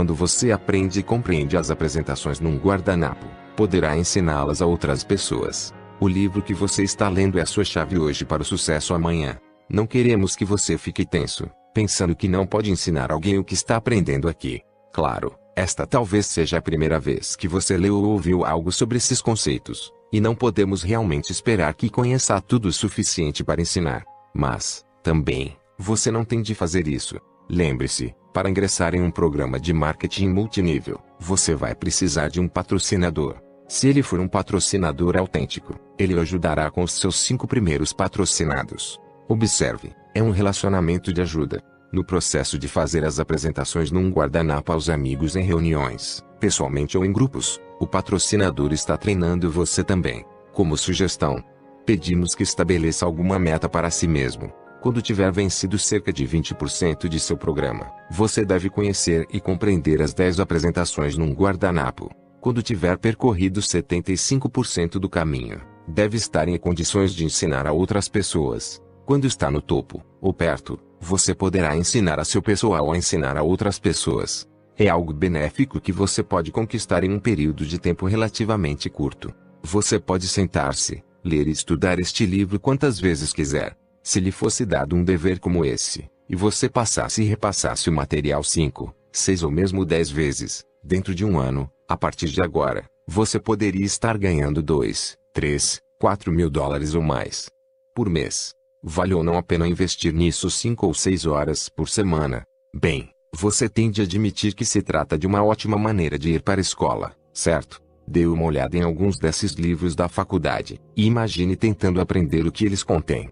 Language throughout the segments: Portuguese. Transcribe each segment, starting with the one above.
Quando você aprende e compreende as apresentações num guardanapo, poderá ensiná-las a outras pessoas. O livro que você está lendo é a sua chave hoje para o sucesso amanhã. Não queremos que você fique tenso, pensando que não pode ensinar alguém o que está aprendendo aqui. Claro, esta talvez seja a primeira vez que você leu ou ouviu algo sobre esses conceitos, e não podemos realmente esperar que conheça tudo o suficiente para ensinar. Mas, também, você não tem de fazer isso. Lembre-se, para ingressar em um programa de marketing multinível, você vai precisar de um patrocinador. Se ele for um patrocinador autêntico, ele o ajudará com os seus cinco primeiros patrocinados. Observe, é um relacionamento de ajuda. No processo de fazer as apresentações num guardanapo aos amigos em reuniões, pessoalmente ou em grupos, o patrocinador está treinando você também. Como sugestão, pedimos que estabeleça alguma meta para si mesmo. Quando tiver vencido cerca de 20% de seu programa, você deve conhecer e compreender as 10 apresentações num guardanapo. Quando tiver percorrido 75% do caminho, deve estar em condições de ensinar a outras pessoas. Quando está no topo, ou perto, você poderá ensinar a seu pessoal a ensinar a outras pessoas. É algo benéfico que você pode conquistar em um período de tempo relativamente curto. Você pode sentar-se, ler e estudar este livro quantas vezes quiser. Se lhe fosse dado um dever como esse, e você passasse e repassasse o material 5, 6 ou mesmo 10 vezes, dentro de um ano, a partir de agora, você poderia estar ganhando 2, 3, 4 mil dólares ou mais por mês. Vale ou não a pena investir nisso 5 ou 6 horas por semana? Bem, você tem de admitir que se trata de uma ótima maneira de ir para a escola, certo? Dê uma olhada em alguns desses livros da faculdade e imagine tentando aprender o que eles contêm.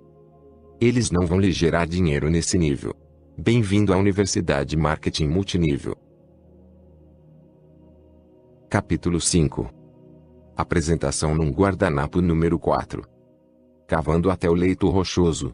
Eles não vão lhe gerar dinheiro nesse nível. Bem-vindo à Universidade Marketing Multinível. Capítulo 5 Apresentação num guardanapo número 4 Cavando até o leito rochoso.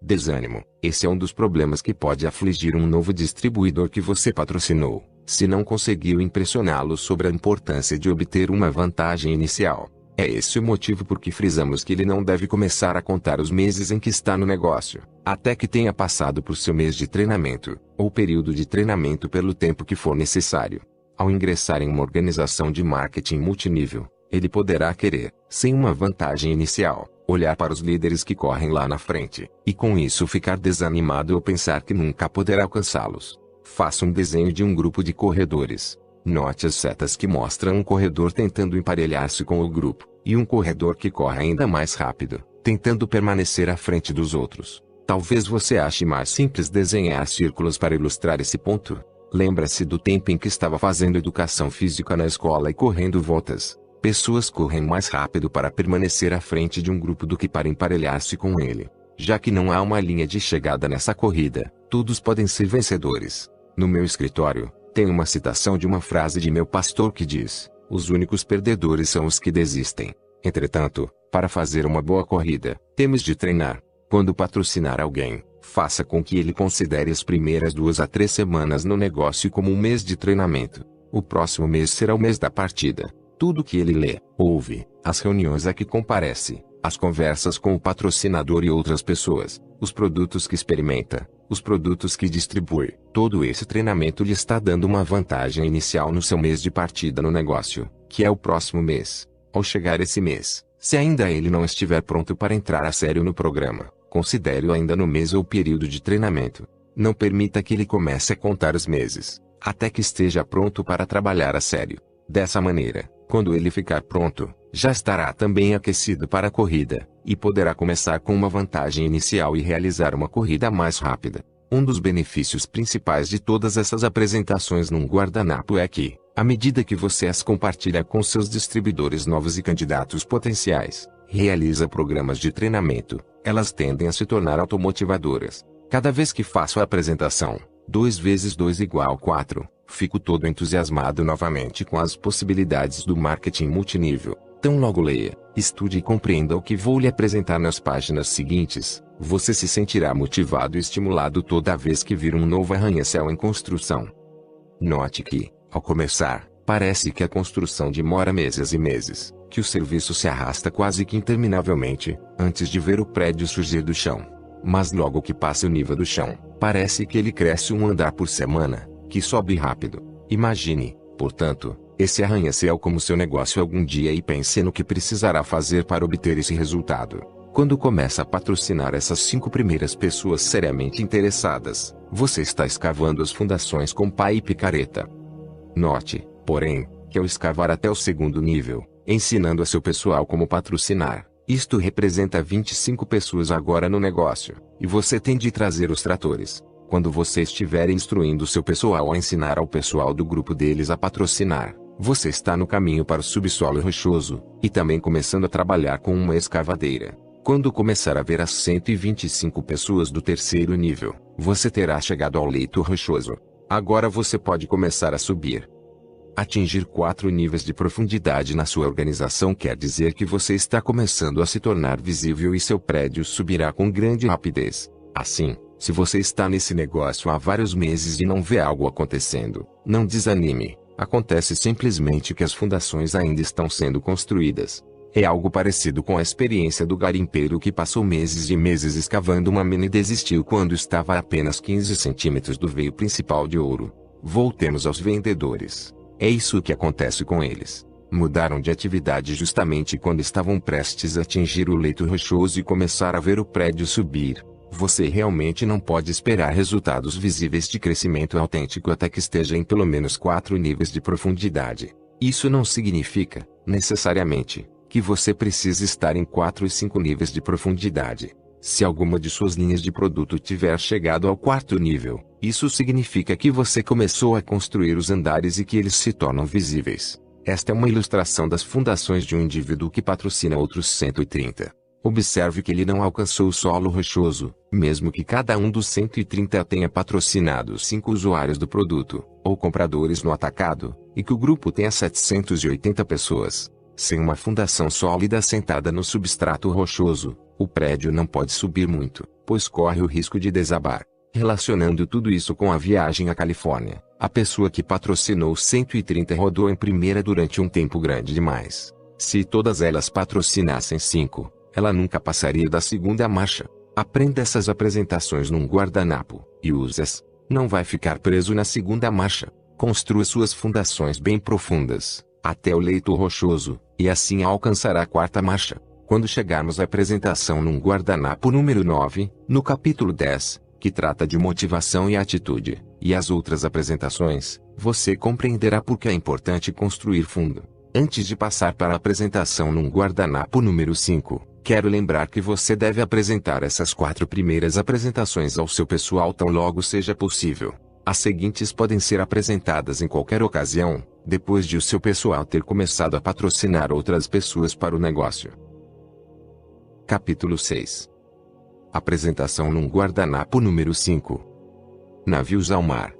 Desânimo. Esse é um dos problemas que pode afligir um novo distribuidor que você patrocinou, se não conseguiu impressioná-lo sobre a importância de obter uma vantagem inicial. É esse o motivo por que frisamos que ele não deve começar a contar os meses em que está no negócio, até que tenha passado por seu mês de treinamento, ou período de treinamento pelo tempo que for necessário. Ao ingressar em uma organização de marketing multinível, ele poderá querer, sem uma vantagem inicial, olhar para os líderes que correm lá na frente, e com isso ficar desanimado ou pensar que nunca poderá alcançá-los. Faça um desenho de um grupo de corredores. Note as setas que mostram um corredor tentando emparelhar-se com o grupo, e um corredor que corre ainda mais rápido, tentando permanecer à frente dos outros. Talvez você ache mais simples desenhar círculos para ilustrar esse ponto. Lembra-se do tempo em que estava fazendo educação física na escola e correndo voltas. Pessoas correm mais rápido para permanecer à frente de um grupo do que para emparelhar-se com ele. Já que não há uma linha de chegada nessa corrida, todos podem ser vencedores. No meu escritório, tem uma citação de uma frase de meu pastor que diz: Os únicos perdedores são os que desistem. Entretanto, para fazer uma boa corrida, temos de treinar. Quando patrocinar alguém, faça com que ele considere as primeiras duas a três semanas no negócio como um mês de treinamento. O próximo mês será o mês da partida. Tudo que ele lê, ouve, as reuniões a que comparece, as conversas com o patrocinador e outras pessoas, os produtos que experimenta, os produtos que distribui, todo esse treinamento lhe está dando uma vantagem inicial no seu mês de partida no negócio, que é o próximo mês. Ao chegar esse mês, se ainda ele não estiver pronto para entrar a sério no programa, considere-o ainda no mês ou período de treinamento. Não permita que ele comece a contar os meses, até que esteja pronto para trabalhar a sério. Dessa maneira, quando ele ficar pronto, já estará também aquecido para a corrida, e poderá começar com uma vantagem inicial e realizar uma corrida mais rápida. Um dos benefícios principais de todas essas apresentações num guardanapo é que, à medida que você as compartilha com seus distribuidores novos e candidatos potenciais, realiza programas de treinamento, elas tendem a se tornar automotivadoras. Cada vez que faço a apresentação, 2 vezes 2 igual 4, fico todo entusiasmado novamente com as possibilidades do marketing multinível. Tão logo leia, estude e compreenda o que vou lhe apresentar nas páginas seguintes, você se sentirá motivado e estimulado toda vez que vir um novo arranha-céu em construção. Note que, ao começar, parece que a construção demora meses e meses, que o serviço se arrasta quase que interminavelmente, antes de ver o prédio surgir do chão. Mas logo que passa o nível do chão, parece que ele cresce um andar por semana, que sobe rápido. Imagine, portanto, esse arranha-céu como seu negócio algum dia e pense no que precisará fazer para obter esse resultado. Quando começa a patrocinar essas cinco primeiras pessoas seriamente interessadas, você está escavando as fundações com pá e picareta. Note, porém, que ao escavar até o segundo nível, ensinando a seu pessoal como patrocinar, isto representa 25 pessoas agora no negócio, e você tem de trazer os tratores. Quando você estiver instruindo seu pessoal a ensinar ao pessoal do grupo deles a patrocinar, você está no caminho para o subsolo rochoso, e também começando a trabalhar com uma escavadeira. Quando começar a ver as 125 pessoas do terceiro nível, você terá chegado ao leito rochoso. Agora você pode começar a subir. Atingir quatro níveis de profundidade na sua organização quer dizer que você está começando a se tornar visível e seu prédio subirá com grande rapidez. Assim, se você está nesse negócio há vários meses e não vê algo acontecendo, não desanime. Acontece simplesmente que as fundações ainda estão sendo construídas. É algo parecido com a experiência do garimpeiro que passou meses e meses escavando uma mina e desistiu quando estava a apenas 15 centímetros do veio principal de ouro. Voltemos aos vendedores. É isso que acontece com eles. Mudaram de atividade justamente quando estavam prestes a atingir o leito rochoso e começar a ver o prédio subir. Você realmente não pode esperar resultados visíveis de crescimento autêntico até que esteja em pelo menos quatro níveis de profundidade. Isso não significa, necessariamente, que você precisa estar em 4 e 5 níveis de profundidade. Se alguma de suas linhas de produto tiver chegado ao quarto nível, isso significa que você começou a construir os andares e que eles se tornam visíveis. Esta é uma ilustração das fundações de um indivíduo que patrocina outros 130. Observe que ele não alcançou o solo rochoso, mesmo que cada um dos 130 tenha patrocinado cinco usuários do produto, ou compradores no atacado, e que o grupo tenha 780 pessoas. Sem uma fundação sólida assentada no substrato rochoso, o prédio não pode subir muito, pois corre o risco de desabar. Relacionando tudo isso com a viagem à Califórnia, a pessoa que patrocinou 130 rodou em primeira durante um tempo grande demais. Se todas elas patrocinassem 5, ela nunca passaria da segunda marcha. Aprenda essas apresentações num guardanapo, e use-as. Não vai ficar preso na segunda marcha. Construa suas fundações bem profundas, até o leito rochoso, e assim alcançará a quarta marcha. Quando chegarmos à apresentação num guardanapo número 9, no capítulo 10, que trata de motivação e atitude, e as outras apresentações, você compreenderá por que é importante construir fundo. Antes de passar para a apresentação num guardanapo número 5, quero lembrar que você deve apresentar essas quatro primeiras apresentações ao seu pessoal tão logo seja possível. As seguintes podem ser apresentadas em qualquer ocasião, depois de o seu pessoal ter começado a patrocinar outras pessoas para o negócio. Capítulo 6 Apresentação num guardanapo número 5 Navios ao mar.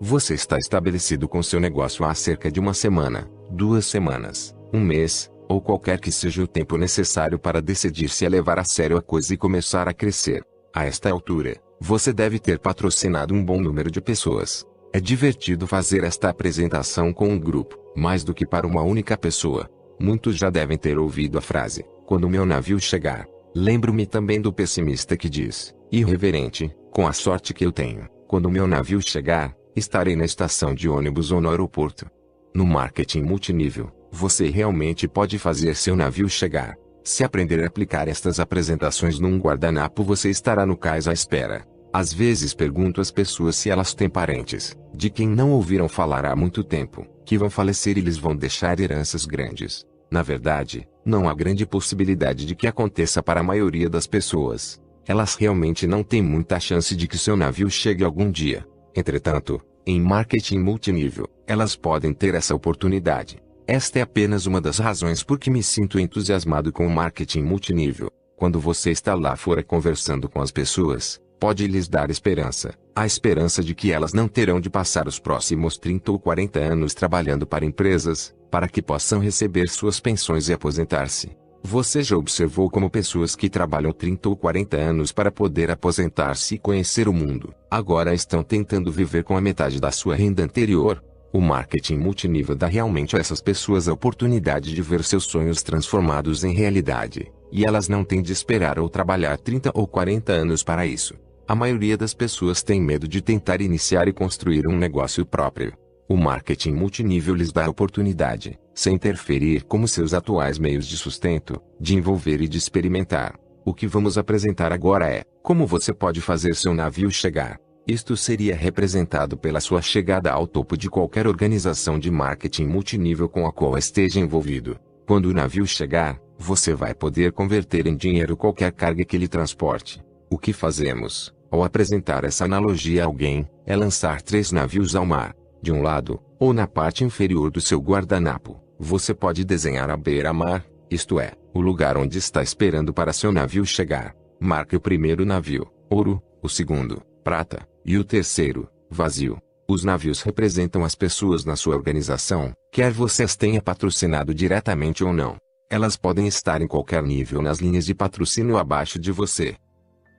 Você está estabelecido com seu negócio há cerca de uma semana, duas semanas, um mês, ou qualquer que seja o tempo necessário para decidir se é levar a sério a coisa e começar a crescer. A esta altura, você deve ter patrocinado um bom número de pessoas. É divertido fazer esta apresentação com um grupo, mais do que para uma única pessoa. Muitos já devem ter ouvido a frase: quando meu navio chegar. Lembro-me também do pessimista que diz: irreverente, com a sorte que eu tenho, quando meu navio chegar, estarei na estação de ônibus ou no aeroporto. No marketing multinível, você realmente pode fazer seu navio chegar. Se aprender a aplicar estas apresentações num guardanapo, você estará no cais à espera. Às vezes pergunto às pessoas se elas têm parentes, de quem não ouviram falar há muito tempo, que vão falecer e lhes vão deixar heranças grandes. Na verdade, não há grande possibilidade de que aconteça para a maioria das pessoas. Elas realmente não têm muita chance de que seu navio chegue algum dia. Entretanto, em marketing multinível, elas podem ter essa oportunidade. Esta é apenas uma das razões por que me sinto entusiasmado com o marketing multinível. Quando você está lá fora conversando com as pessoas, pode lhes dar esperança, a esperança de que elas não terão de passar os próximos 30 ou 40 anos trabalhando para empresas, para que possam receber suas pensões e aposentar-se. Você já observou como pessoas que trabalham 30 ou 40 anos para poder aposentar-se e conhecer o mundo, agora estão tentando viver com a metade da sua renda anterior? O marketing multinível dá realmente a essas pessoas a oportunidade de ver seus sonhos transformados em realidade, e elas não têm de esperar ou trabalhar 30 ou 40 anos para isso. A maioria das pessoas tem medo de tentar iniciar e construir um negócio próprio. O marketing multinível lhes dá a oportunidade, sem interferir como seus atuais meios de sustento, de envolver e de experimentar. O que vamos apresentar agora é como você pode fazer seu navio chegar. Isto seria representado pela sua chegada ao topo de qualquer organização de marketing multinível com a qual esteja envolvido. Quando o navio chegar, você vai poder converter em dinheiro qualquer carga que lhe transporte. O que fazemos, ao apresentar essa analogia a alguém, é lançar três navios ao mar. De um lado, ou na parte inferior do seu guardanapo, você pode desenhar a beira-mar, isto é, o lugar onde está esperando para seu navio chegar. Marque o primeiro navio, ouro, o segundo, prata, e o terceiro, vazio. Os navios representam as pessoas na sua organização, quer você as tenha patrocinado diretamente ou não. Elas podem estar em qualquer nível nas linhas de patrocínio abaixo de você.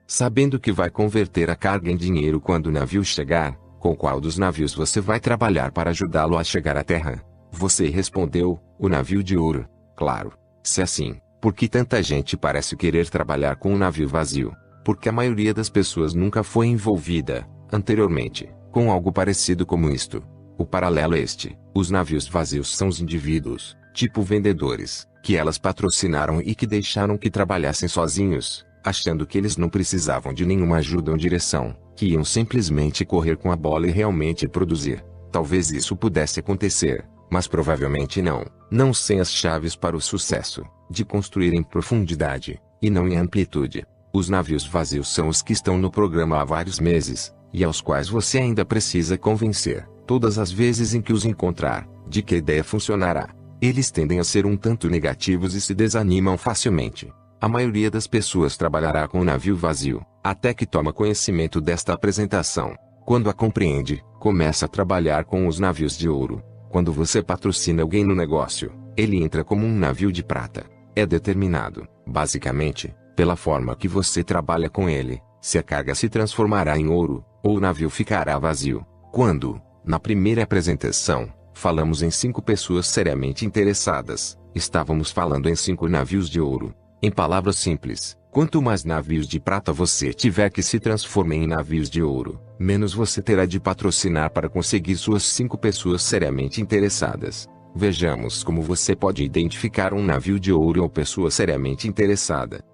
Sabendo que vai converter a carga em dinheiro quando o navio chegar, com qual dos navios você vai trabalhar para ajudá-lo a chegar à terra? Você respondeu, o navio de ouro. Claro. Se assim, por que tanta gente parece querer trabalhar com um navio vazio? Porque a maioria das pessoas nunca foi envolvida, anteriormente, com algo parecido como isto. O paralelo é este: os navios vazios são os indivíduos, tipo vendedores, que elas patrocinaram e que deixaram que trabalhassem sozinhos, achando que eles não precisavam de nenhuma ajuda ou direção, que iam simplesmente correr com a bola e realmente produzir. Talvez isso pudesse acontecer, mas provavelmente não, não sem as chaves para o sucesso, de construir em profundidade, e não em amplitude. Os navios vazios são os que estão no programa há vários meses, e aos quais você ainda precisa convencer, todas as vezes em que os encontrar, de que a ideia funcionará. Eles tendem a ser um tanto negativos e se desanimam facilmente. A maioria das pessoas trabalhará com o navio vazio, até que toma conhecimento desta apresentação. Quando a compreende, começa a trabalhar com os navios de ouro. Quando você patrocina alguém no negócio, ele entra como um navio de prata. É determinado, basicamente, pela forma que você trabalha com ele, se a carga se transformará em ouro, ou o navio ficará vazio. Quando, na primeira apresentação, falamos em cinco pessoas seriamente interessadas, estávamos falando em cinco navios de ouro. Em palavras simples, quanto mais navios de prata você tiver que se transformem em navios de ouro, menos você terá de patrocinar para conseguir suas cinco pessoas seriamente interessadas. Vejamos como você pode identificar um navio de ouro ou pessoa seriamente interessada.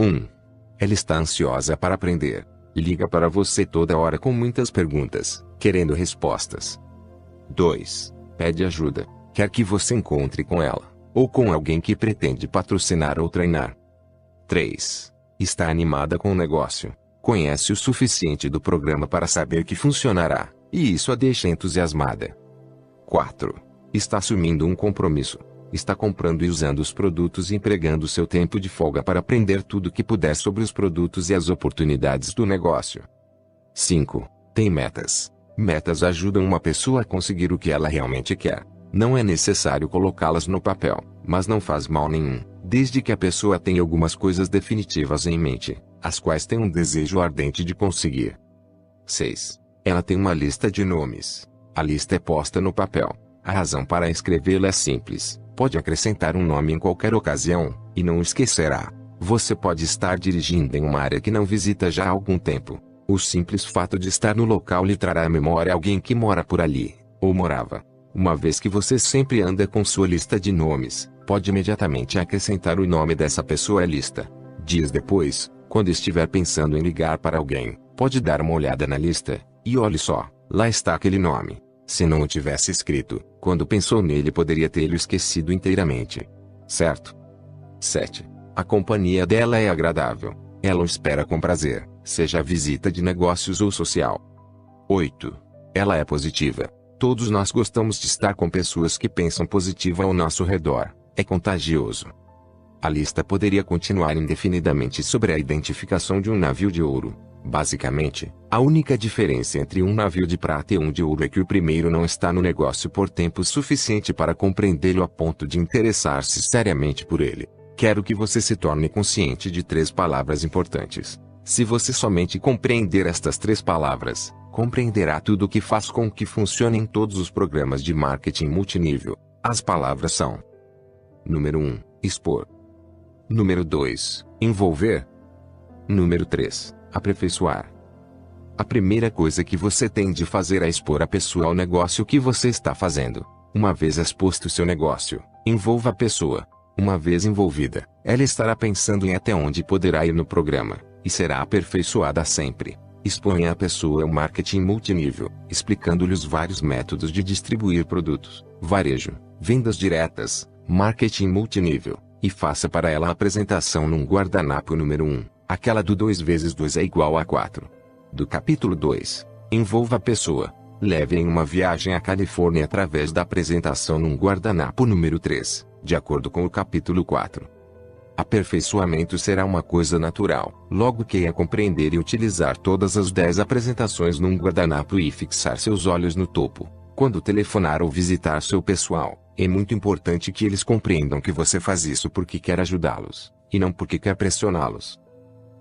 1. Ela está ansiosa para aprender. Liga para você toda hora com muitas perguntas, querendo respostas. 2. Pede ajuda. Quer que você encontre com ela, ou com alguém que pretende patrocinar ou treinar. 3. Está animada com o negócio. Conhece o suficiente do programa para saber que funcionará, e isso a deixa entusiasmada. 4. Está assumindo um compromisso está comprando e usando os produtos e empregando seu tempo de folga para aprender tudo o que puder sobre os produtos e as oportunidades do negócio. 5. Tem metas. Metas ajudam uma pessoa a conseguir o que ela realmente quer. Não é necessário colocá-las no papel, mas não faz mal nenhum, desde que a pessoa tenha algumas coisas definitivas em mente, as quais tem um desejo ardente de conseguir. 6. Ela tem uma lista de nomes. A lista é posta no papel. A razão para escrevê-la é simples pode acrescentar um nome em qualquer ocasião, e não esquecerá. Você pode estar dirigindo em uma área que não visita já há algum tempo. O simples fato de estar no local lhe trará à memória alguém que mora por ali, ou morava. Uma vez que você sempre anda com sua lista de nomes, pode imediatamente acrescentar o nome dessa pessoa à lista. Dias depois, quando estiver pensando em ligar para alguém, pode dar uma olhada na lista, e olhe só, lá está aquele nome. Se não o tivesse escrito, quando pensou nele poderia tê-lo esquecido inteiramente. Certo? 7. A companhia dela é agradável. Ela o espera com prazer, seja visita de negócios ou social. 8. Ela é positiva. Todos nós gostamos de estar com pessoas que pensam positivo ao nosso redor. É contagioso. A lista poderia continuar indefinidamente sobre a identificação de um navio de ouro, Basicamente, a única diferença entre um navio de prata e um de ouro é que o primeiro não está no negócio por tempo suficiente para compreendê-lo a ponto de interessar-se seriamente por ele. Quero que você se torne consciente de três palavras importantes. Se você somente compreender estas três palavras, compreenderá tudo o que faz com que funcione em todos os programas de marketing multinível. As palavras são: Número 1, expor. Número 2, envolver. Número 3, aperfeiçoar. A primeira coisa que você tem de fazer é expor a pessoa ao negócio que você está fazendo. Uma vez exposto seu negócio, envolva a pessoa. Uma vez envolvida, ela estará pensando em até onde poderá ir no programa, e será aperfeiçoada sempre. Exponha a pessoa ao marketing multinível, explicando-lhe os vários métodos de distribuir produtos, varejo, vendas diretas, marketing multinível, e faça para ela a apresentação num guardanapo número 1, aquela do 2 vezes 2 é igual a 4. Do capítulo 2. Envolva a pessoa. Leve em uma viagem à Califórnia através da apresentação num guardanapo número 3, de acordo com o capítulo 4. Aperfeiçoamento será uma coisa natural, logo que é compreender e utilizar todas as 10 apresentações num guardanapo e fixar seus olhos no topo. Quando telefonar ou visitar seu pessoal, é muito importante que eles compreendam que você faz isso porque quer ajudá-los, e não porque quer pressioná-los.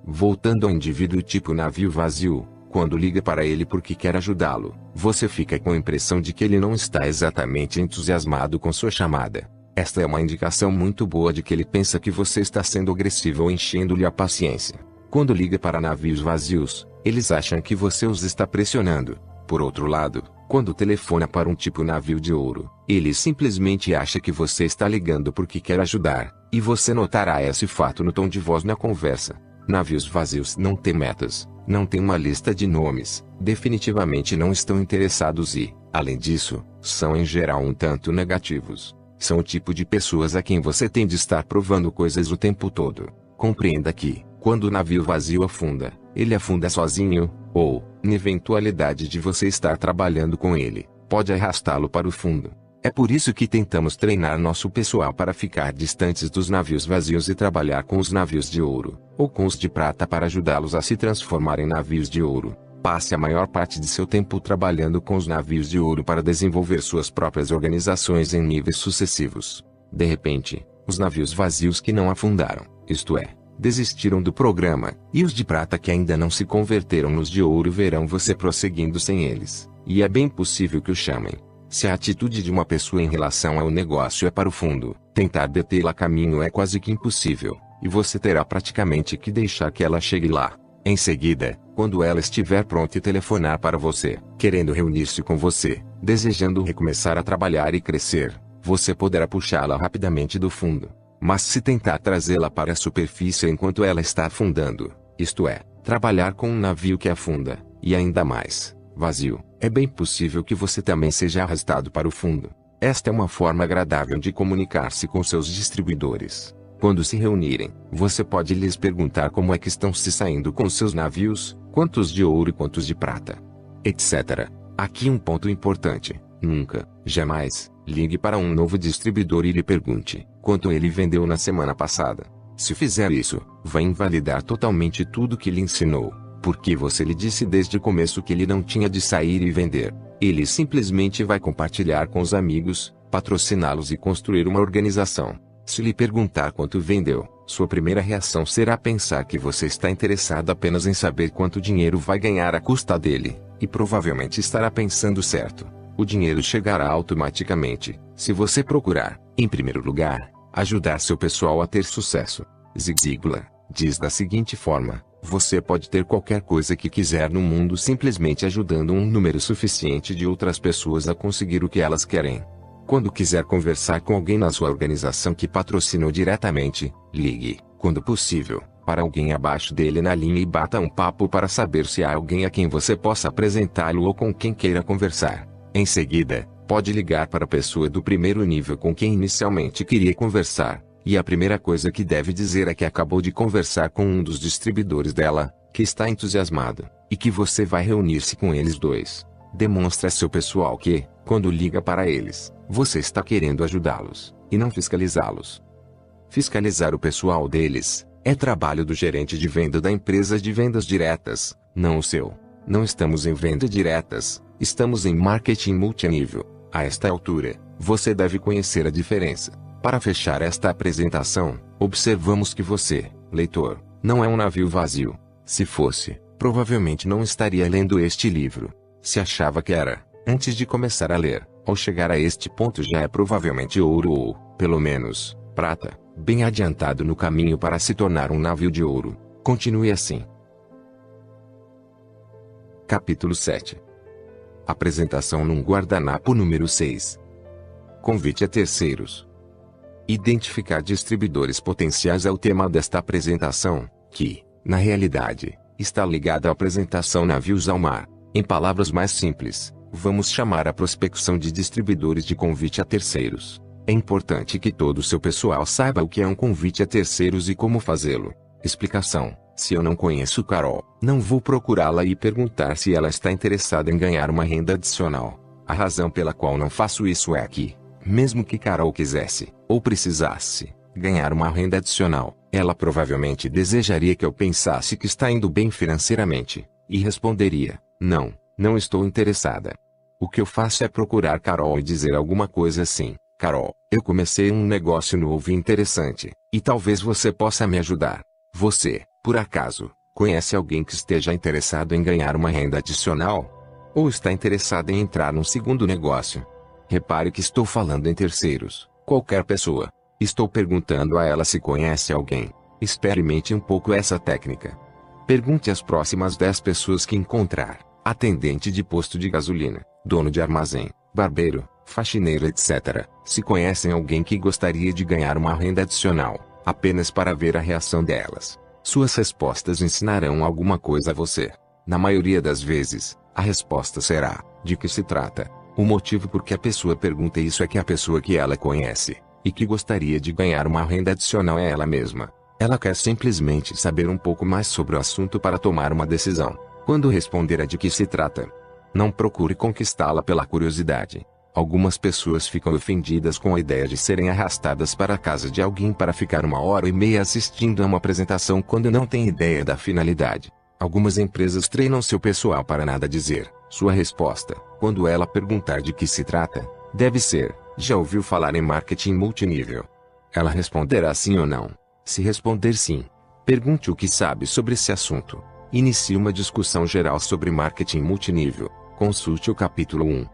Voltando ao indivíduo tipo navio vazio, quando liga para ele porque quer ajudá-lo, você fica com a impressão de que ele não está exatamente entusiasmado com sua chamada. Esta é uma indicação muito boa de que ele pensa que você está sendo agressivo ou enchendo-lhe a paciência. Quando liga para navios vazios, eles acham que você os está pressionando. Por outro lado, quando telefona para um tipo navio de ouro, ele simplesmente acha que você está ligando porque quer ajudar, e você notará esse fato no tom de voz na conversa. Navios vazios não têm metas, não têm uma lista de nomes, definitivamente não estão interessados e, além disso, são em geral um tanto negativos. São o tipo de pessoas a quem você tem de estar provando coisas o tempo todo. Compreenda que, quando o navio vazio afunda, ele afunda sozinho, ou, na eventualidade de você estar trabalhando com ele, pode arrastá-lo para o fundo. É por isso que tentamos treinar nosso pessoal para ficar distantes dos navios vazios e trabalhar com os navios de ouro, ou com os de prata para ajudá-los a se transformar em navios de ouro. Passe a maior parte de seu tempo trabalhando com os navios de ouro para desenvolver suas próprias organizações em níveis sucessivos. De repente, os navios vazios que não afundaram, isto é, desistiram do programa, e os de prata que ainda não se converteram nos de ouro verão você prosseguindo sem eles, e é bem possível que o chamem. Se a atitude de uma pessoa em relação ao negócio é para o fundo, tentar detê-la caminho é quase que impossível, e você terá praticamente que deixar que ela chegue lá. Em seguida, quando ela estiver pronta e telefonar para você, querendo reunir-se com você, desejando recomeçar a trabalhar e crescer, você poderá puxá-la rapidamente do fundo. Mas se tentar trazê-la para a superfície enquanto ela está afundando, isto é, trabalhar com um navio que afunda, e ainda mais, vazio, é bem possível que você também seja arrastado para o fundo. Esta é uma forma agradável de comunicar-se com seus distribuidores. Quando se reunirem, você pode lhes perguntar como é que estão se saindo com seus navios, quantos de ouro e quantos de prata, etc. Aqui um ponto importante: nunca, jamais, ligue para um novo distribuidor e lhe pergunte quanto ele vendeu na semana passada. Se fizer isso, vai invalidar totalmente tudo que lhe ensinou, porque você lhe disse desde o começo que ele não tinha de sair e vender. Ele simplesmente vai compartilhar com os amigos, patrociná-los e construir uma organização. Se lhe perguntar quanto vendeu, sua primeira reação será pensar que você está interessado apenas em saber quanto dinheiro vai ganhar à custa dele, e provavelmente estará pensando certo o dinheiro chegará automaticamente, se você procurar, em primeiro lugar, ajudar seu pessoal a ter sucesso. Zig Ziglar diz da seguinte forma: você pode ter qualquer coisa que quiser no mundo simplesmente ajudando um número suficiente de outras pessoas a conseguir o que elas querem. Quando quiser conversar com alguém na sua organização que patrocinou diretamente, ligue, quando possível, para alguém abaixo dele na linha e bata um papo para saber se há alguém a quem você possa apresentá-lo ou com quem queira conversar. Em seguida, pode ligar para a pessoa do primeiro nível com quem inicialmente queria conversar, e a primeira coisa que deve dizer é que acabou de conversar com um dos distribuidores dela, que está entusiasmado, e que você vai reunir-se com eles dois. Demonstre a seu pessoal que, quando liga para eles, você está querendo ajudá-los, e não fiscalizá-los. Fiscalizar o pessoal deles é trabalho do gerente de venda da empresa de vendas diretas, não o seu. Não estamos em venda diretas, Estamos em marketing multinível. A esta altura, você deve conhecer a diferença. Para fechar esta apresentação, observamos que você, leitor, não é um navio vazio. Se fosse, provavelmente não estaria lendo este livro. Se achava que era, antes de começar a ler, ao chegar a este ponto já é provavelmente ouro ou, pelo menos, prata, bem adiantado no caminho para se tornar um navio de ouro. Continue assim. Capítulo 7 Apresentação num guardanapo número 6 Convite a terceiros Identificar distribuidores potenciais é o tema desta apresentação, que, na realidade, está ligada à apresentação navios ao mar. Em palavras mais simples, vamos chamar a prospecção de distribuidores de convite a terceiros. É importante que todo o seu pessoal saiba o que é um convite a terceiros e como fazê-lo. Explicação: Se eu não conheço Carol, não vou procurá-la e perguntar se ela está interessada em ganhar uma renda adicional. A razão pela qual não faço isso é que, mesmo que Carol quisesse, ou precisasse, ganhar uma renda adicional, ela provavelmente desejaria que eu pensasse que está indo bem financeiramente, e responderia: Não, não estou interessada. O que eu faço é procurar Carol e dizer alguma coisa assim: Carol, eu comecei um negócio novo e interessante, e talvez você possa me ajudar. Você, por acaso, conhece alguém que esteja interessado em ganhar uma renda adicional? Ou está interessado em entrar num segundo negócio? Repare que estou falando em terceiros, qualquer pessoa. Estou perguntando a ela se conhece alguém. Experimente um pouco essa técnica. Pergunte às próximas 10 pessoas que encontrar: atendente de posto de gasolina, dono de armazém, barbeiro, faxineiro, etc. Se conhecem alguém que gostaria de ganhar uma renda adicional, apenas para ver a reação delas. Suas respostas ensinarão alguma coisa a você. Na maioria das vezes, a resposta será: de que se trata? O motivo por que a pessoa pergunta isso é que a pessoa que ela conhece, e que gostaria de ganhar uma renda adicional é ela mesma. Ela quer simplesmente saber um pouco mais sobre o assunto para tomar uma decisão. Quando responder a de que se trata, não procure conquistá-la pela curiosidade. Algumas pessoas ficam ofendidas com a ideia de serem arrastadas para a casa de alguém para ficar uma hora e meia assistindo a uma apresentação quando não têm ideia da finalidade. Algumas empresas treinam seu pessoal para nada dizer. Sua resposta, quando ela perguntar de que se trata, deve ser: Já ouviu falar em marketing multinível? Ela responderá sim ou não. Se responder sim, pergunte o que sabe sobre esse assunto. Inicie uma discussão geral sobre marketing multinível. Consulte o capítulo 1.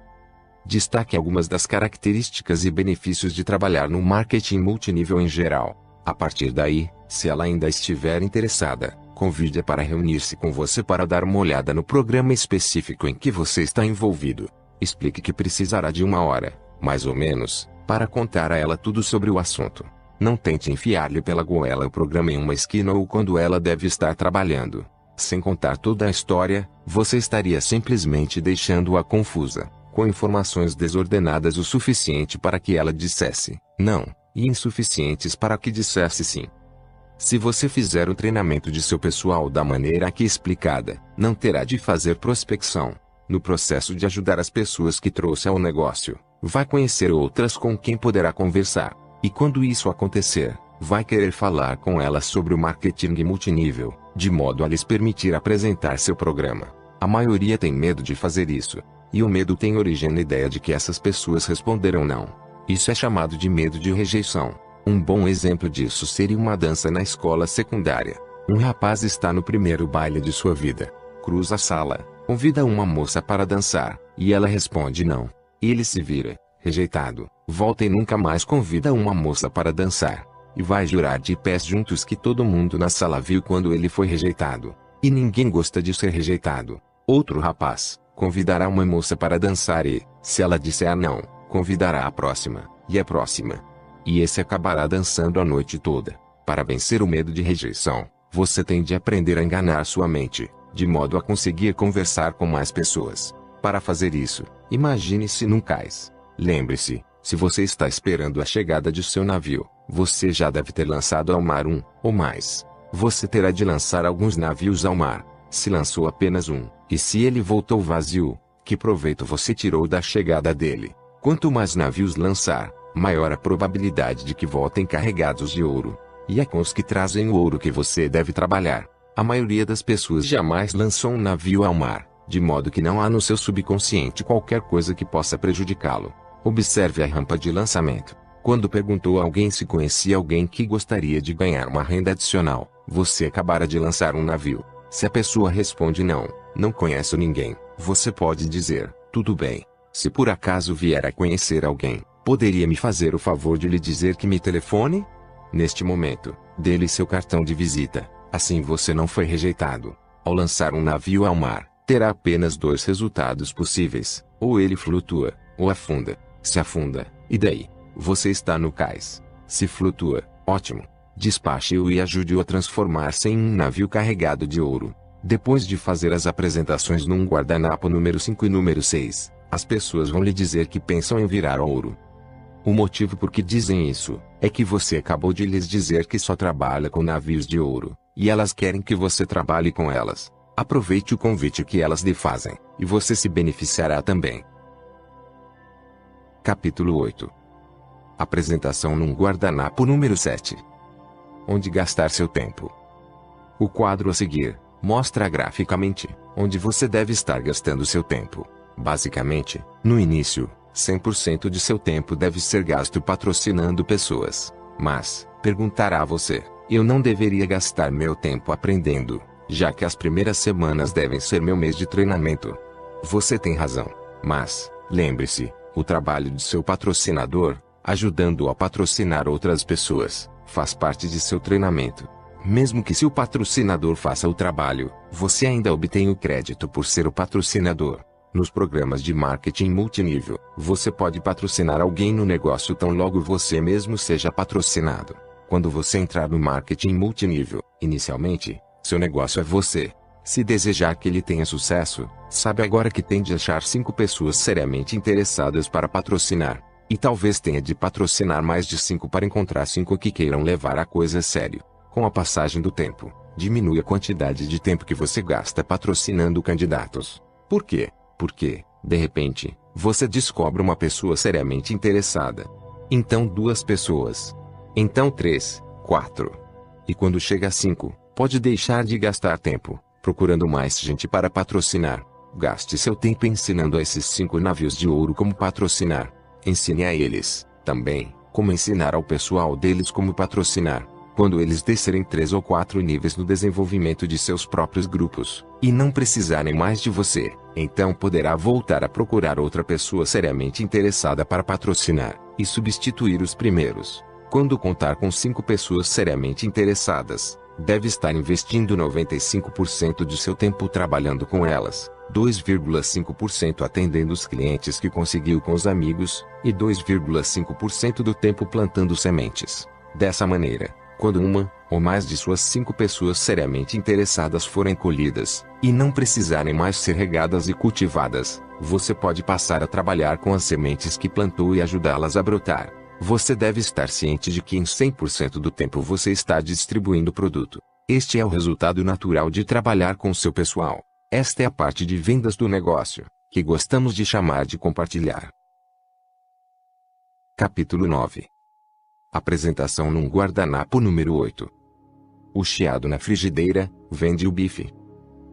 Destaque algumas das características e benefícios de trabalhar no marketing multinível em geral. A partir daí, se ela ainda estiver interessada, convide-a para reunir-se com você para dar uma olhada no programa específico em que você está envolvido. Explique que precisará de uma hora, mais ou menos, para contar a ela tudo sobre o assunto. Não tente enfiar-lhe pela goela o programa em uma esquina ou quando ela deve estar trabalhando. Sem contar toda a história, você estaria simplesmente deixando-a confusa, com informações desordenadas o suficiente para que ela dissesse não, e insuficientes para que dissesse sim. Se você fizer o treinamento de seu pessoal da maneira aqui explicada, não terá de fazer prospecção. No processo de ajudar as pessoas que trouxe ao negócio, vai conhecer outras com quem poderá conversar. E quando isso acontecer, vai querer falar com elas sobre o marketing multinível, de modo a lhes permitir apresentar seu programa. A maioria tem medo de fazer isso. E o medo tem origem na ideia de que essas pessoas responderão não. Isso é chamado de medo de rejeição. Um bom exemplo disso seria uma dança na escola secundária. Um rapaz está no primeiro baile de sua vida. Cruza a sala, convida uma moça para dançar, e ela responde não. Ele se vira, rejeitado, volta e nunca mais convida uma moça para dançar. E vai jurar de pés juntos que todo mundo na sala viu quando ele foi rejeitado. E ninguém gosta de ser rejeitado. Outro rapaz, convidará uma moça para dançar e, se ela disser não, convidará a próxima, e a próxima, e esse acabará dançando a noite toda. Para vencer o medo de rejeição, você tem de aprender a enganar sua mente, de modo a conseguir conversar com mais pessoas. Para fazer isso, imagine-se num cais. Lembre-se, se você está esperando a chegada de seu navio, você já deve ter lançado ao mar um, ou mais. Você terá de lançar alguns navios ao mar. Se lançou apenas um, e se ele voltou vazio, que proveito você tirou da chegada dele? Quanto mais navios lançar, maior a probabilidade de que voltem carregados de ouro. E é com os que trazem o ouro que você deve trabalhar. A maioria das pessoas jamais lançou um navio ao mar, de modo que não há no seu subconsciente qualquer coisa que possa prejudicá-lo. Observe a rampa de lançamento. Quando perguntou a alguém se conhecia alguém que gostaria de ganhar uma renda adicional, você acabara de lançar um navio. Se a pessoa responde não, não conheço ninguém, você pode dizer, tudo bem. Se por acaso vier a conhecer alguém, Poderia me fazer o favor de lhe dizer que me telefone? Neste momento, dê-lhe seu cartão de visita, assim você não foi rejeitado. Ao lançar um navio ao mar, terá apenas dois resultados possíveis: ou ele flutua, ou afunda. Se afunda, e daí? Você está no cais. Se flutua, ótimo. Despache-o e ajude-o a transformar-se em um navio carregado de ouro. Depois de fazer as apresentações num guardanapo número 5 e número 6, as pessoas vão lhe dizer que pensam em virar ouro. O motivo por que dizem isso é que você acabou de lhes dizer que só trabalha com navios de ouro, e elas querem que você trabalhe com elas. Aproveite o convite que elas lhe fazem, e você se beneficiará também. Capítulo 8 Apresentação num guardanapo número 7 Onde gastar seu tempo. O quadro a seguir mostra graficamente onde você deve estar gastando seu tempo. Basicamente, no início, 100% de seu tempo deve ser gasto patrocinando pessoas. Mas, perguntará você, eu não deveria gastar meu tempo aprendendo, já que as primeiras semanas devem ser meu mês de treinamento. Você tem razão. Mas, lembre-se, o trabalho de seu patrocinador, ajudando-o a patrocinar outras pessoas, faz parte de seu treinamento. Mesmo que seu patrocinador faça o trabalho, você ainda obtém o crédito por ser o patrocinador. Nos programas de marketing multinível, você pode patrocinar alguém no negócio tão logo você mesmo seja patrocinado. Quando você entrar no marketing multinível, inicialmente, seu negócio é você. Se desejar que ele tenha sucesso, sabe agora que tem de achar cinco pessoas seriamente interessadas para patrocinar. E talvez tenha de patrocinar mais de cinco para encontrar cinco que queiram levar a coisa a sério. Com a passagem do tempo, diminui a quantidade de tempo que você gasta patrocinando candidatos. Por quê? Porque, de repente, você descobre uma pessoa seriamente interessada. Então duas pessoas. Então três, quatro. E quando chega a cinco, pode deixar de gastar tempo, procurando mais gente para patrocinar. Gaste seu tempo ensinando a esses cinco navios de ouro como patrocinar. Ensine a eles, também, como ensinar ao pessoal deles como patrocinar. Quando eles descerem três ou quatro níveis no desenvolvimento de seus próprios grupos, e não precisarem mais de você, então poderá voltar a procurar outra pessoa seriamente interessada para patrocinar, e substituir os primeiros. Quando contar com cinco pessoas seriamente interessadas, deve estar investindo 95% de seu tempo trabalhando com elas, 2,5% atendendo os clientes que conseguiu com os amigos, e 2,5% do tempo plantando sementes. Dessa maneira, quando uma ou mais de suas cinco pessoas seriamente interessadas forem colhidas, e não precisarem mais ser regadas e cultivadas, você pode passar a trabalhar com as sementes que plantou e ajudá-las a brotar. Você deve estar ciente de que em 100% do tempo você está distribuindo produto. Este é o resultado natural de trabalhar com seu pessoal. Esta é a parte de vendas do negócio, que gostamos de chamar de compartilhar. Capítulo 9 Apresentação num guardanapo número 8. O chiado na frigideira, vende o bife.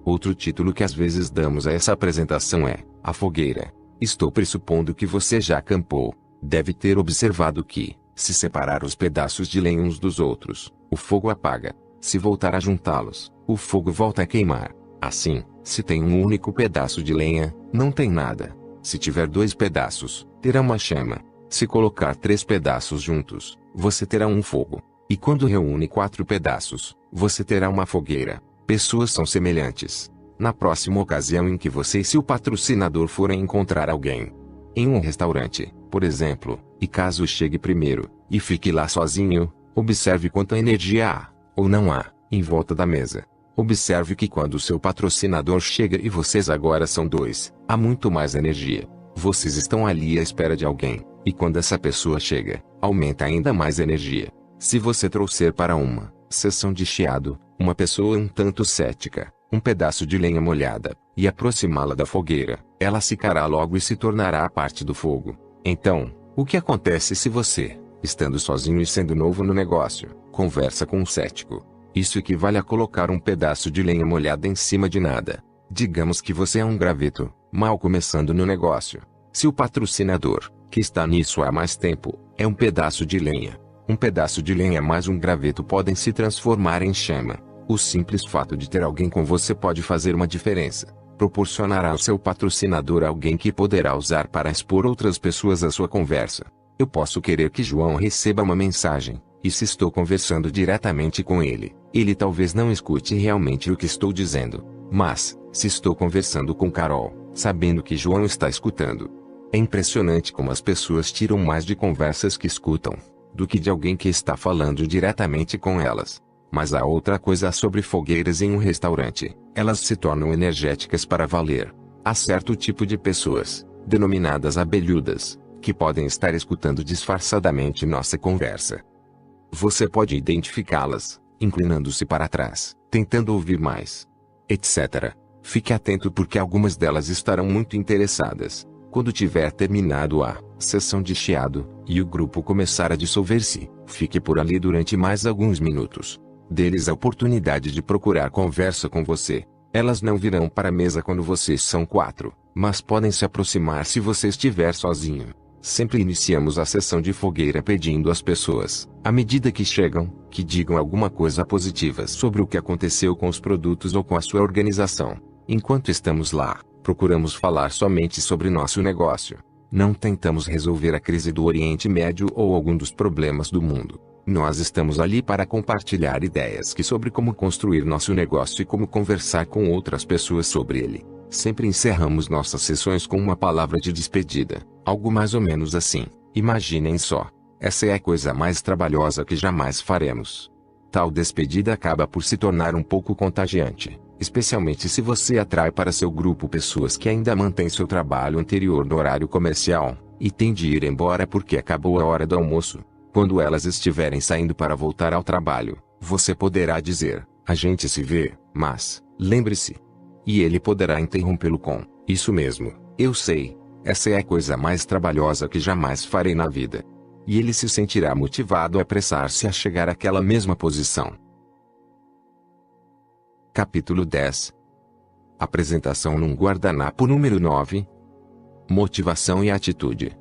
Outro título que às vezes damos a essa apresentação é A Fogueira. Estou pressupondo que você já acampou. Deve ter observado que, se separar os pedaços de lenha uns dos outros, o fogo apaga. Se voltar a juntá-los, o fogo volta a queimar. Assim, se tem um único pedaço de lenha, não tem nada. Se tiver dois pedaços, terá uma chama. Se colocar três pedaços juntos, você terá um fogo. E quando reúne quatro pedaços, você terá uma fogueira. Pessoas são semelhantes. Na próxima ocasião em que você e seu patrocinador forem encontrar alguém em um restaurante, por exemplo, e caso chegue primeiro e fique lá sozinho, observe quanta energia há, ou não há, em volta da mesa. Observe que quando seu patrocinador chega e vocês agora são dois, há muito mais energia. Vocês estão ali à espera de alguém, e quando essa pessoa chega, aumenta ainda mais energia. Se você trouxer para uma sessão de chiado, uma pessoa um tanto cética, um pedaço de lenha molhada, e aproximá-la da fogueira, ela secará logo e se tornará parte do fogo. Então, o que acontece se você, estando sozinho e sendo novo no negócio, conversa com um cético? Isso equivale a colocar um pedaço de lenha molhada em cima de nada. Digamos que você é um graveto, mal começando no negócio. Se o patrocinador, que está nisso há mais tempo, é um pedaço de lenha. Um pedaço de lenha mais um graveto podem se transformar em chama. O simples fato de ter alguém com você pode fazer uma diferença. Proporcionará ao seu patrocinador alguém que poderá usar para expor outras pessoas à sua conversa. Eu posso querer que João receba uma mensagem, e se estou conversando diretamente com ele, ele talvez não escute realmente o que estou dizendo. Mas, se estou conversando com Carol, sabendo que João está escutando. É impressionante como as pessoas tiram mais de conversas que escutam, do que de alguém que está falando diretamente com elas. Mas há outra coisa sobre fogueiras em um restaurante. Elas se tornam energéticas para valer. Há certo tipo de pessoas, denominadas abelhudas, que podem estar escutando disfarçadamente nossa conversa. Você pode identificá-las, inclinando-se para trás, tentando ouvir mais, etc. Fique atento porque algumas delas estarão muito interessadas. Quando tiver terminado a sessão de chiado e o grupo começar a dissolver-se, fique por ali durante mais alguns minutos. Deles a oportunidade de procurar conversa com você. Elas não virão para a mesa quando vocês são quatro, mas podem se aproximar se você estiver sozinho. Sempre iniciamos a sessão de fogueira pedindo às pessoas, à medida que chegam, que digam alguma coisa positiva sobre o que aconteceu com os produtos ou com a sua organização. Enquanto estamos lá, procuramos falar somente sobre nosso negócio. Não tentamos resolver a crise do Oriente Médio ou algum dos problemas do mundo. Nós estamos ali para compartilhar ideias que sobre como construir nosso negócio e como conversar com outras pessoas sobre ele. Sempre encerramos nossas sessões com uma palavra de despedida, algo mais ou menos assim. Imaginem só. Essa é a coisa mais trabalhosa que jamais faremos. Tal despedida acaba por se tornar um pouco contagiante especialmente se você atrai para seu grupo pessoas que ainda mantêm seu trabalho anterior no horário comercial, e tem de ir embora porque acabou a hora do almoço. Quando elas estiverem saindo para voltar ao trabalho, você poderá dizer: A gente se vê, mas, lembre-se. E ele poderá interrompê-lo com: Isso mesmo, eu sei. Essa é a coisa mais trabalhosa que jamais farei na vida. E ele se sentirá motivado a apressar-se a chegar àquela mesma posição. Capítulo 10 Apresentação num guardanapo número 9 Motivação e atitude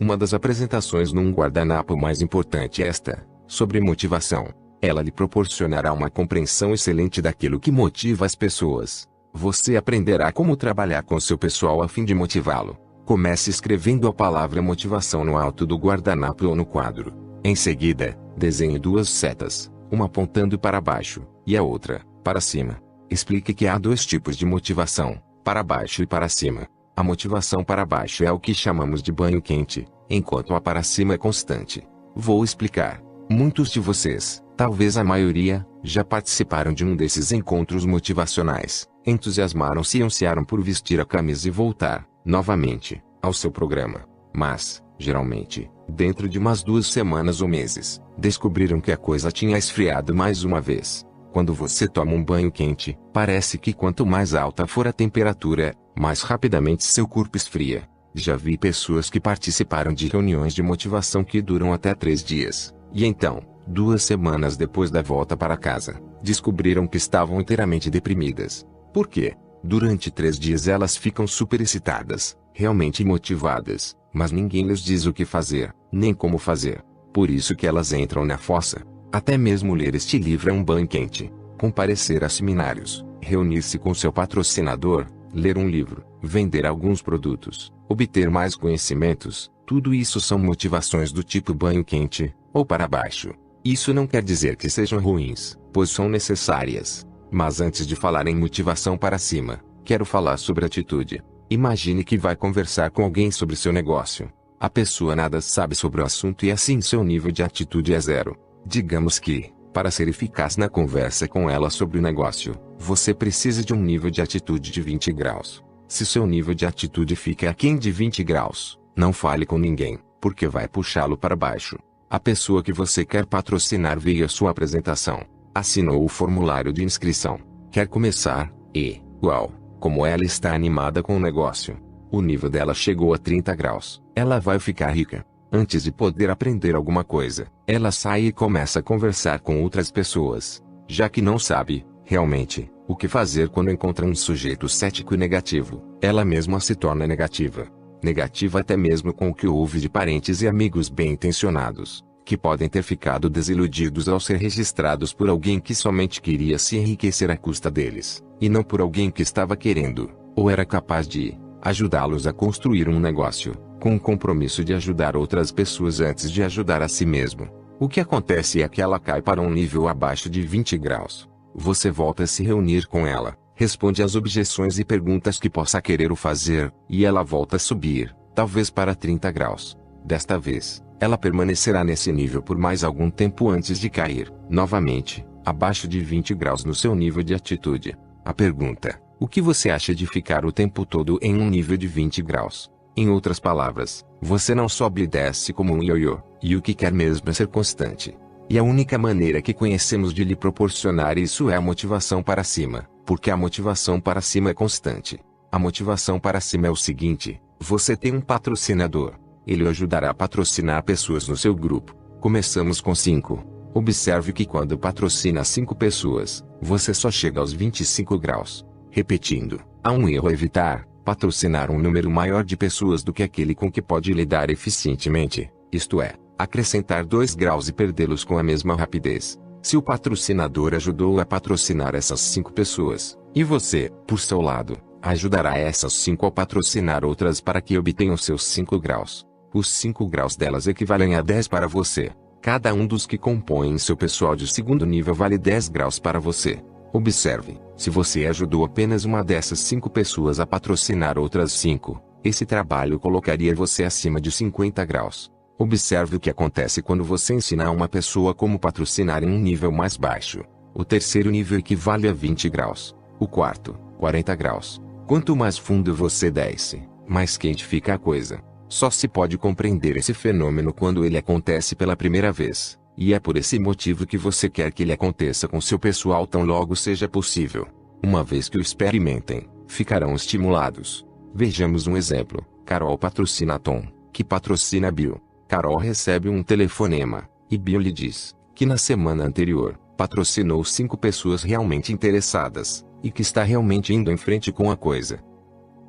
Uma das apresentações num guardanapo mais importante é esta, sobre motivação. Ela lhe proporcionará uma compreensão excelente daquilo que motiva as pessoas. Você aprenderá como trabalhar com seu pessoal a fim de motivá-lo. Comece escrevendo a palavra motivação no alto do guardanapo ou no quadro. Em seguida, desenhe duas setas, uma apontando para baixo, e a outra, para cima. Explique que há dois tipos de motivação, para baixo e para cima. A motivação para baixo é o que chamamos de banho quente, enquanto a para cima é constante. Vou explicar. Muitos de vocês, talvez a maioria, já participaram de um desses encontros motivacionais, entusiasmaram-se e ansiaram por vestir a camisa e voltar, novamente, ao seu programa. Mas, geralmente, dentro de umas duas semanas ou meses, descobriram que a coisa tinha esfriado mais uma vez. Quando você toma um banho quente, parece que quanto mais alta for a temperatura, mais rapidamente seu corpo esfria. Já vi pessoas que participaram de reuniões de motivação que duram até três dias. E então, duas semanas depois da volta para casa, descobriram que estavam inteiramente deprimidas. Por quê? Durante três dias elas ficam super excitadas, realmente motivadas, mas ninguém lhes diz o que fazer, nem como fazer. Por isso que elas entram na fossa. Até mesmo ler este livro é um banho quente. Comparecer a seminários, reunir-se com seu patrocinador, ler um livro, vender alguns produtos, obter mais conhecimentos, tudo isso são motivações do tipo banho quente, ou para baixo. Isso não quer dizer que sejam ruins, pois são necessárias. Mas antes de falar em motivação para cima, quero falar sobre atitude. Imagine que vai conversar com alguém sobre seu negócio. A pessoa nada sabe sobre o assunto e assim seu nível de atitude é zero. Digamos que, para ser eficaz na conversa com ela sobre o negócio, você precisa de um nível de atitude de 20 graus. Se seu nível de atitude fica aquém de 20 graus, não fale com ninguém, porque vai puxá-lo para baixo. A pessoa que você quer patrocinar veio à sua apresentação, assinou o formulário de inscrição, quer começar, e, uau, como ela está animada com o negócio. O nível dela chegou a 30 graus. Ela vai ficar rica. Antes de poder aprender alguma coisa, ela sai e começa a conversar com outras pessoas. Já que não sabe, realmente, o que fazer quando encontra um sujeito cético e negativo, ela mesma se torna negativa. Negativa até mesmo com o que ouve de parentes e amigos bem intencionados, que podem ter ficado desiludidos ao ser registrados por alguém que somente queria se enriquecer à custa deles, e não por alguém que estava querendo, ou era capaz de, ajudá-los a construir um negócio com o compromisso de ajudar outras pessoas antes de ajudar a si mesmo. O que acontece é que ela cai para um nível abaixo de 20 graus. Você volta a se reunir com ela, responde às objeções e perguntas que possa querer o fazer, e ela volta a subir, talvez para 30 graus. Desta vez, ela permanecerá nesse nível por mais algum tempo antes de cair, novamente, abaixo de 20 graus no seu nível de atitude. A pergunta: o que você acha de ficar o tempo todo em um nível de 20 graus? Em outras palavras, você não sobe e desce como um ioiô, e o que quer mesmo é ser constante. E a única maneira que conhecemos de lhe proporcionar isso é a motivação para cima, porque a motivação para cima é constante. A motivação para cima é o seguinte: você tem um patrocinador. Ele o ajudará a patrocinar pessoas no seu grupo. Começamos com 5. Observe que quando patrocina 5 pessoas, você só chega aos 25 graus. Repetindo, há um erro a evitar: patrocinar um número maior de pessoas do que aquele com que pode lidar eficientemente, isto é, acrescentar 2 graus e perdê-los com a mesma rapidez. Se o patrocinador ajudou a patrocinar essas 5 pessoas, e você, por seu lado, ajudará essas 5 a patrocinar outras para que obtenham seus 5 graus. Os 5 graus delas equivalem a 10 para você. Cada um dos que compõem seu pessoal de segundo nível vale 10 graus para você. Observe, se você ajudou apenas uma dessas 5 pessoas a patrocinar outras 5, esse trabalho colocaria você acima de 50 graus. Observe o que acontece quando você ensina a uma pessoa como patrocinar em um nível mais baixo. O terceiro nível equivale a 20 graus. O quarto, 40 graus. Quanto mais fundo você desce, mais quente fica a coisa. Só se pode compreender esse fenômeno quando ele acontece pela primeira vez. E é por esse motivo que você quer que ele aconteça com seu pessoal tão logo seja possível. Uma vez que o experimentem, ficarão estimulados. Vejamos um exemplo. Carol patrocina Tom, que patrocina Bill. Carol recebe um telefonema, e Bill lhe diz que na semana anterior, patrocinou cinco pessoas realmente interessadas, e que está realmente indo em frente com a coisa.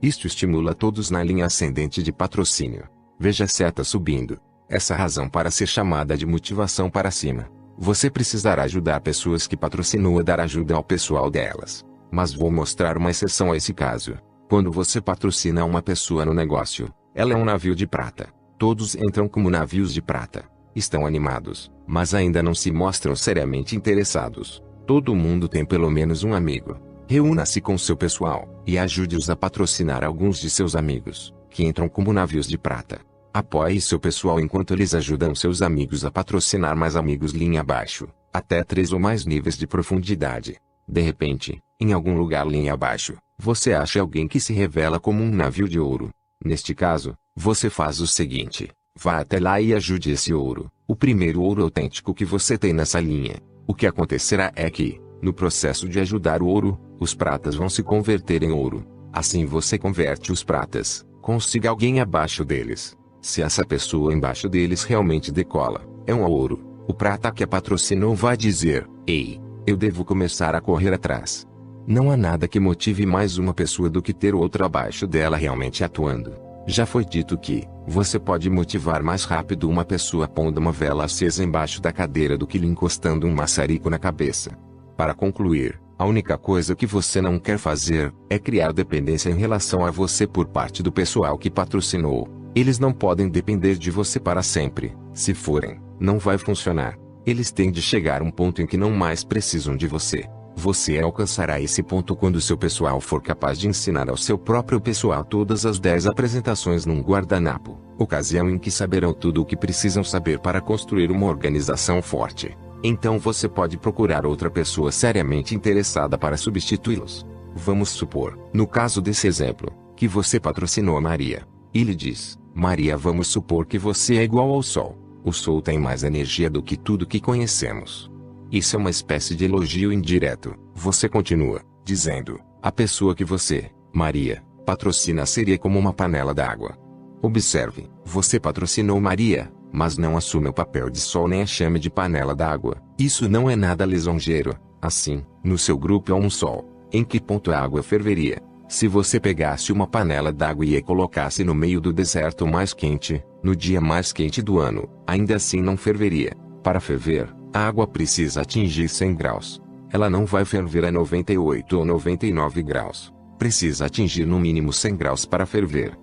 Isto estimula todos na linha ascendente de patrocínio. Veja a seta subindo. Essa razão para ser chamada de motivação para cima. Você precisará ajudar pessoas que patrocinou a dar ajuda ao pessoal delas. Mas vou mostrar uma exceção a esse caso. Quando você patrocina uma pessoa no negócio, ela é um navio de prata. Todos entram como navios de prata. Estão animados, mas ainda não se mostram seriamente interessados. Todo mundo tem pelo menos um amigo. Reúna-se com seu pessoal e ajude-os a patrocinar alguns de seus amigos, que entram como navios de prata. Apoie seu pessoal enquanto eles ajudam seus amigos a patrocinar mais amigos linha abaixo, até três ou mais níveis de profundidade. De repente, em algum lugar linha abaixo, você acha alguém que se revela como um navio de ouro. Neste caso, você faz o seguinte: vá até lá e ajude esse ouro, o primeiro ouro autêntico que você tem nessa linha. O que acontecerá é que, no processo de ajudar o ouro, os pratas vão se converter em ouro. Assim você converte os pratas, consiga alguém abaixo deles. Se essa pessoa embaixo deles realmente decola, é um ouro. O prata que a patrocinou vai dizer: Ei, eu devo começar a correr atrás. Não há nada que motive mais uma pessoa do que ter outra abaixo dela realmente atuando. Já foi dito que, você pode motivar mais rápido uma pessoa pondo uma vela acesa embaixo da cadeira do que lhe encostando um maçarico na cabeça. Para concluir, a única coisa que você não quer fazer, é criar dependência em relação a você por parte do pessoal que patrocinou. Eles não podem depender de você para sempre. Se forem, não vai funcionar. Eles têm de chegar a um ponto em que não mais precisam de você. Você alcançará esse ponto quando seu pessoal for capaz de ensinar ao seu próprio pessoal todas as 10 apresentações num guardanapo, ocasião em que saberão tudo o que precisam saber para construir uma organização forte. Então você pode procurar outra pessoa seriamente interessada para substituí-los. Vamos supor, no caso desse exemplo, que você patrocinou a Maria. E lhe diz: Maria, vamos supor que você é igual ao Sol. O Sol tem mais energia do que tudo que conhecemos. Isso é uma espécie de elogio indireto. Você continua, dizendo: a pessoa que você, Maria, patrocina seria como uma panela d'água. Observe, você patrocinou Maria, mas não assume o papel de sol nem a chame de panela d'água. Isso não é nada lisonjeiro. Assim, no seu grupo há um sol. Em que ponto a água ferveria? Se você pegasse uma panela d'água e a colocasse no meio do deserto mais quente, no dia mais quente do ano, ainda assim não ferveria. Para ferver, a água precisa atingir 100 graus. Ela não vai ferver a 98 ou 99 graus. Precisa atingir no mínimo 100 graus para ferver.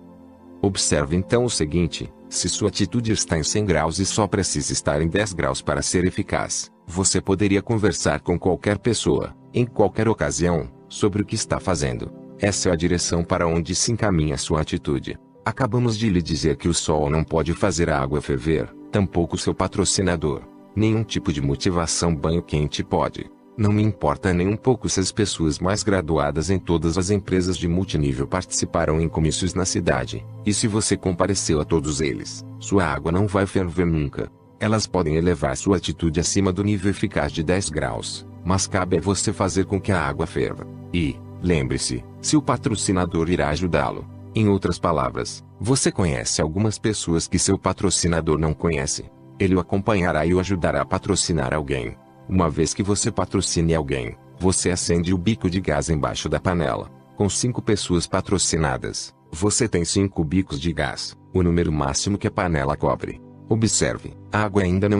Observe então o seguinte: se sua atitude está em 100 graus e só precisa estar em 10 graus para ser eficaz, você poderia conversar com qualquer pessoa, em qualquer ocasião, sobre o que está fazendo. Essa é a direção para onde se encaminha sua atitude. Acabamos de lhe dizer que o sol não pode fazer a água ferver, tampouco seu patrocinador. Nenhum tipo de motivação banho quente pode. Não me importa nem um pouco se as pessoas mais graduadas em todas as empresas de multinível participaram em comícios na cidade. E se você compareceu a todos eles, sua água não vai ferver nunca. Elas podem elevar sua atitude acima do nível eficaz de 10 graus, mas cabe a você fazer com que a água ferva. E, lembre-se, se o patrocinador irá ajudá-lo. Em outras palavras, você conhece algumas pessoas que seu patrocinador não conhece. Ele o acompanhará e o ajudará a patrocinar alguém. Uma vez que você patrocine alguém, você acende o bico de gás embaixo da panela. Com cinco pessoas patrocinadas, você tem cinco bicos de gás, o número máximo que a panela cobre. Observe, a água ainda não